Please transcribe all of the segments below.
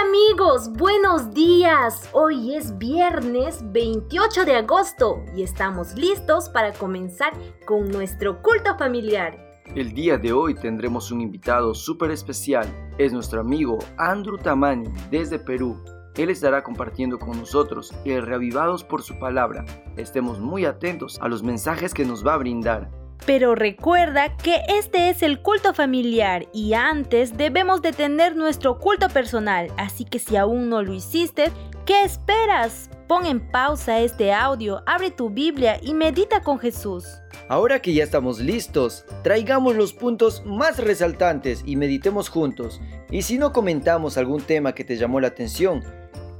Amigos, buenos días. Hoy es viernes 28 de agosto y estamos listos para comenzar con nuestro culto familiar. El día de hoy tendremos un invitado súper especial. Es nuestro amigo Andrew Tamani desde Perú. Él estará compartiendo con nosotros el Reavivados por su palabra. Estemos muy atentos a los mensajes que nos va a brindar. Pero recuerda que este es el culto familiar y antes debemos de tener nuestro culto personal, así que si aún no lo hiciste, ¿qué esperas? Pon en pausa este audio, abre tu Biblia y medita con Jesús. Ahora que ya estamos listos, traigamos los puntos más resaltantes y meditemos juntos. Y si no comentamos algún tema que te llamó la atención,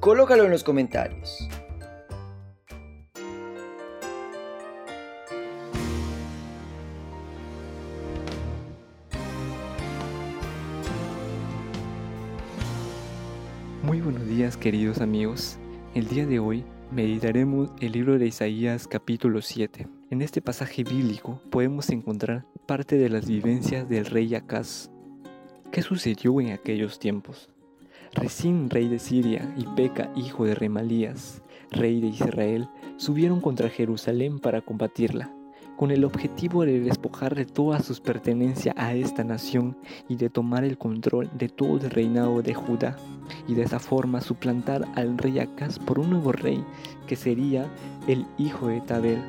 colócalo en los comentarios. Muy buenos días queridos amigos. El día de hoy meditaremos el libro de Isaías capítulo 7. En este pasaje bíblico podemos encontrar parte de las vivencias del rey Acaz. ¿Qué sucedió en aquellos tiempos? Resín, rey de Siria, y Peca, hijo de Remalías, rey de Israel, subieron contra Jerusalén para combatirla con el objetivo de despojar de todas sus pertenencias a esta nación y de tomar el control de todo el reinado de Judá, y de esa forma suplantar al rey Acaz por un nuevo rey que sería el hijo de Tabel.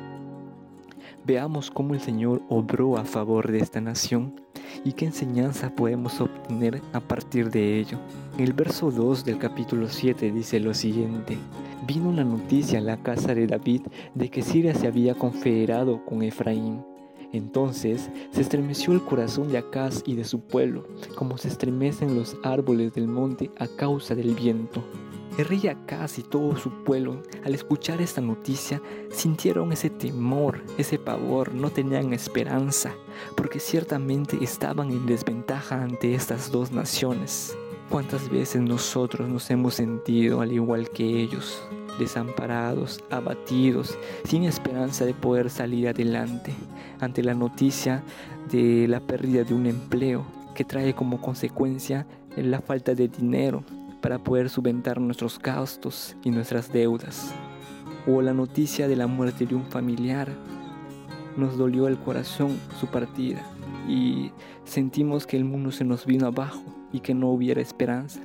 Veamos cómo el Señor obró a favor de esta nación y qué enseñanza podemos obtener a partir de ello. El verso 2 del capítulo 7 dice lo siguiente vino la noticia en la casa de David de que Siria se había confederado con Efraín. Entonces se estremeció el corazón de Acaz y de su pueblo, como se estremecen los árboles del monte a causa del viento. Rey Acaz y todo su pueblo, al escuchar esta noticia, sintieron ese temor, ese pavor, no tenían esperanza, porque ciertamente estaban en desventaja ante estas dos naciones. ¿Cuántas veces nosotros nos hemos sentido al igual que ellos, desamparados, abatidos, sin esperanza de poder salir adelante ante la noticia de la pérdida de un empleo que trae como consecuencia la falta de dinero para poder subventar nuestros gastos y nuestras deudas? O la noticia de la muerte de un familiar. Nos dolió el corazón su partida y sentimos que el mundo se nos vino abajo y que no hubiera esperanza.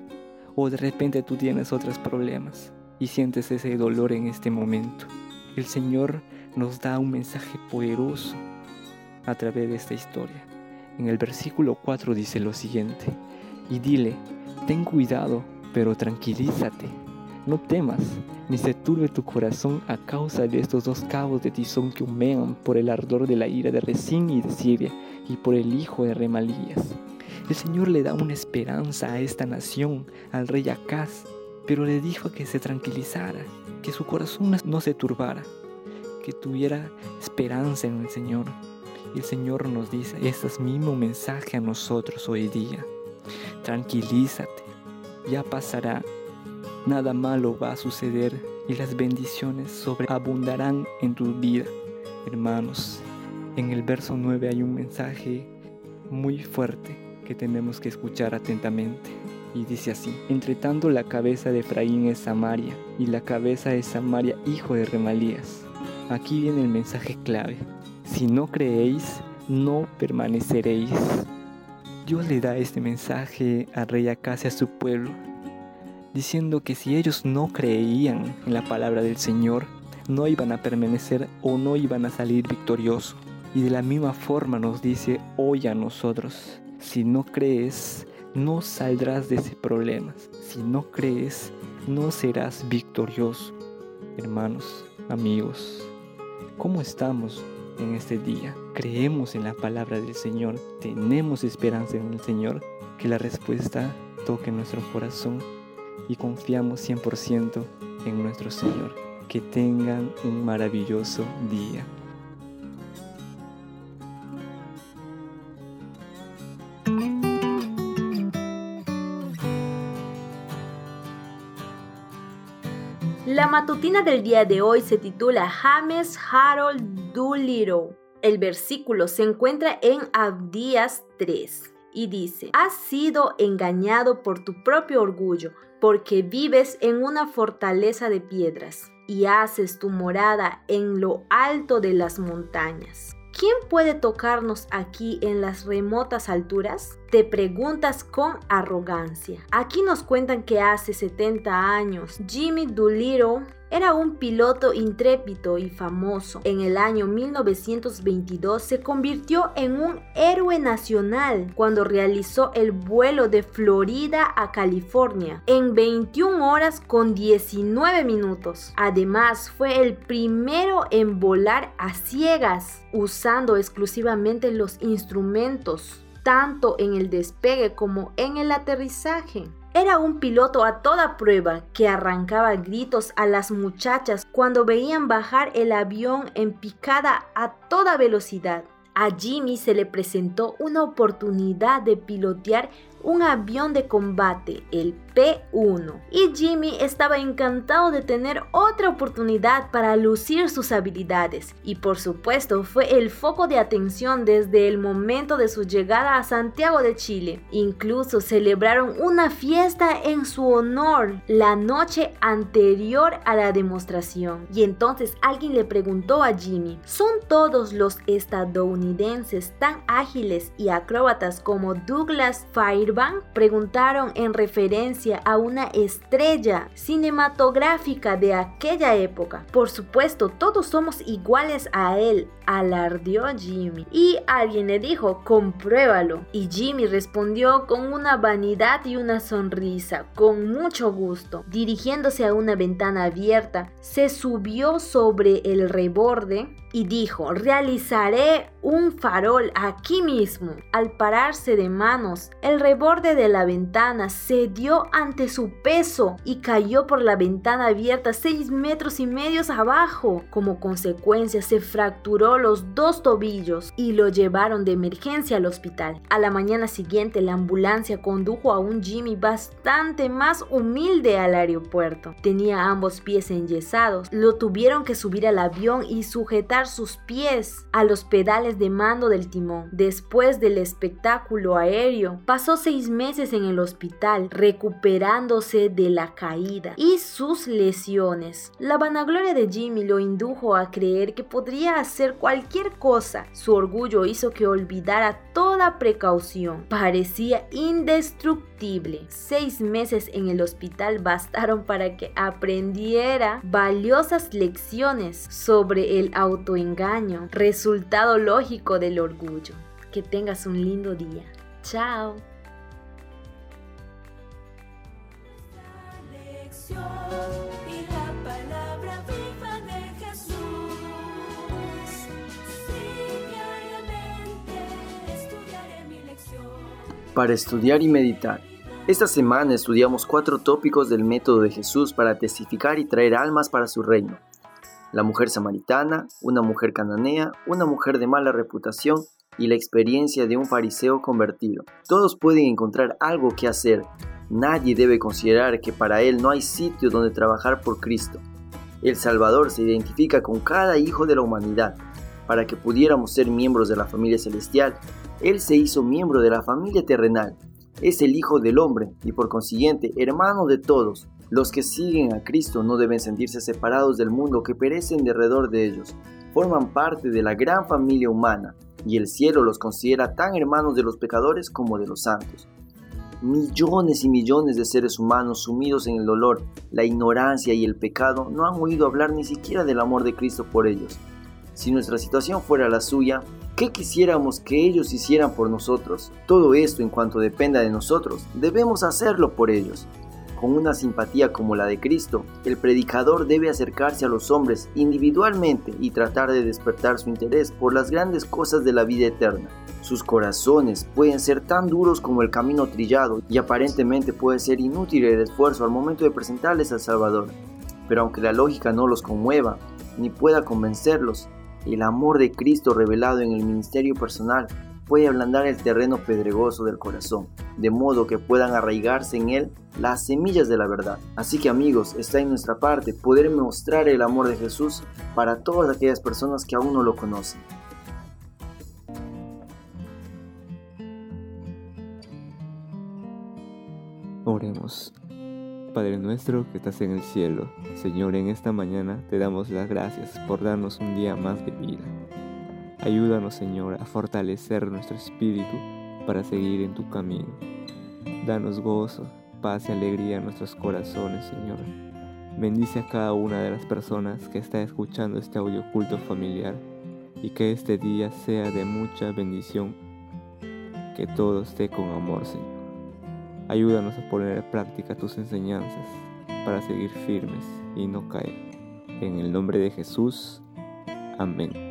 O de repente tú tienes otros problemas y sientes ese dolor en este momento. El Señor nos da un mensaje poderoso a través de esta historia. En el versículo 4 dice lo siguiente, y dile, ten cuidado, pero tranquilízate, no temas, ni se turbe tu corazón a causa de estos dos cabos de tizón que humean por el ardor de la ira de Resín y de Siria, y por el hijo de Remalías el Señor le da una esperanza a esta nación, al rey Acaz, pero le dijo que se tranquilizara, que su corazón no se turbara, que tuviera esperanza en el Señor. Y el Señor nos dice, este es mismo mensaje a nosotros hoy día. Tranquilízate, ya pasará, nada malo va a suceder y las bendiciones sobreabundarán en tu vida. Hermanos, en el verso 9 hay un mensaje muy fuerte que tenemos que escuchar atentamente. Y dice así, entre tanto la cabeza de Efraín es Samaria y la cabeza de Samaria hijo de Remalías. Aquí viene el mensaje clave. Si no creéis, no permaneceréis. Dios le da este mensaje a rey Acaz y a su pueblo, diciendo que si ellos no creían en la palabra del Señor, no iban a permanecer o no iban a salir victoriosos. Y de la misma forma nos dice hoy a nosotros, si no crees, no saldrás de ese problema. Si no crees, no serás victorioso. Hermanos, amigos, ¿cómo estamos en este día? ¿Creemos en la palabra del Señor? ¿Tenemos esperanza en el Señor? Que la respuesta toque nuestro corazón y confiamos 100% en nuestro Señor. Que tengan un maravilloso día. La matutina del día de hoy se titula James Harold Doolittle. El versículo se encuentra en Abdías 3 y dice, Has sido engañado por tu propio orgullo porque vives en una fortaleza de piedras y haces tu morada en lo alto de las montañas. ¿Quién puede tocarnos aquí en las remotas alturas? Te preguntas con arrogancia. Aquí nos cuentan que hace 70 años Jimmy Doolittle era un piloto intrépido y famoso. En el año 1922 se convirtió en un héroe nacional cuando realizó el vuelo de Florida a California en 21 horas con 19 minutos. Además, fue el primero en volar a ciegas usando exclusivamente los instrumentos tanto en el despegue como en el aterrizaje. Era un piloto a toda prueba que arrancaba gritos a las muchachas cuando veían bajar el avión en picada a toda velocidad. A Jimmy se le presentó una oportunidad de pilotear un avión de combate, el P1. Y Jimmy estaba encantado de tener otra oportunidad para lucir sus habilidades. Y por supuesto fue el foco de atención desde el momento de su llegada a Santiago de Chile. Incluso celebraron una fiesta en su honor la noche anterior a la demostración. Y entonces alguien le preguntó a Jimmy, ¿son todos los estadounidenses tan ágiles y acróbatas como Douglas Fairbanks? Preguntaron en referencia a una estrella cinematográfica de aquella época. Por supuesto, todos somos iguales a él, alardeó Jimmy. Y alguien le dijo, compruébalo. Y Jimmy respondió con una vanidad y una sonrisa, con mucho gusto. Dirigiéndose a una ventana abierta, se subió sobre el reborde y dijo, realizaré un farol aquí mismo. Al pararse de manos, el reborde de la ventana cedió ante su peso y cayó por la ventana abierta seis metros y medio abajo. Como consecuencia, se fracturó los dos tobillos y lo llevaron de emergencia al hospital. A la mañana siguiente, la ambulancia condujo a un Jimmy bastante más humilde al aeropuerto. Tenía ambos pies enyesados. Lo tuvieron que subir al avión y sujetar sus pies a los pedales de mando del timón. Después del espectáculo aéreo, pasó seis meses en el hospital recuperándose de la caída y sus lesiones. La vanagloria de Jimmy lo indujo a creer que podría hacer cualquier cosa. Su orgullo hizo que olvidara toda precaución. Parecía indestructible. Seis meses en el hospital bastaron para que aprendiera valiosas lecciones sobre el auto engaño, resultado lógico del orgullo. Que tengas un lindo día. Chao. Para estudiar y meditar. Esta semana estudiamos cuatro tópicos del método de Jesús para testificar y traer almas para su reino la mujer samaritana, una mujer cananea, una mujer de mala reputación y la experiencia de un fariseo convertido. Todos pueden encontrar algo que hacer. Nadie debe considerar que para él no hay sitio donde trabajar por Cristo. El Salvador se identifica con cada hijo de la humanidad. Para que pudiéramos ser miembros de la familia celestial, Él se hizo miembro de la familia terrenal. Es el Hijo del Hombre y por consiguiente hermano de todos. Los que siguen a Cristo no deben sentirse separados del mundo que perecen derredor de ellos. Forman parte de la gran familia humana y el cielo los considera tan hermanos de los pecadores como de los santos. Millones y millones de seres humanos sumidos en el dolor, la ignorancia y el pecado no han oído hablar ni siquiera del amor de Cristo por ellos. Si nuestra situación fuera la suya, ¿qué quisiéramos que ellos hicieran por nosotros? Todo esto en cuanto dependa de nosotros, debemos hacerlo por ellos. Con una simpatía como la de Cristo, el predicador debe acercarse a los hombres individualmente y tratar de despertar su interés por las grandes cosas de la vida eterna. Sus corazones pueden ser tan duros como el camino trillado y aparentemente puede ser inútil el esfuerzo al momento de presentarles al Salvador. Pero aunque la lógica no los conmueva ni pueda convencerlos, el amor de Cristo revelado en el ministerio personal puede ablandar el terreno pedregoso del corazón de modo que puedan arraigarse en él las semillas de la verdad. Así que amigos, está en nuestra parte poder mostrar el amor de Jesús para todas aquellas personas que aún no lo conocen. Oremos. Padre nuestro que estás en el cielo, Señor, en esta mañana te damos las gracias por darnos un día más de vida. Ayúdanos, Señor, a fortalecer nuestro espíritu para seguir en tu camino. Danos gozo, paz y alegría en nuestros corazones, Señor. Bendice a cada una de las personas que está escuchando este audio culto familiar y que este día sea de mucha bendición. Que todo esté con amor, Señor. Ayúdanos a poner en práctica tus enseñanzas para seguir firmes y no caer. En el nombre de Jesús. Amén.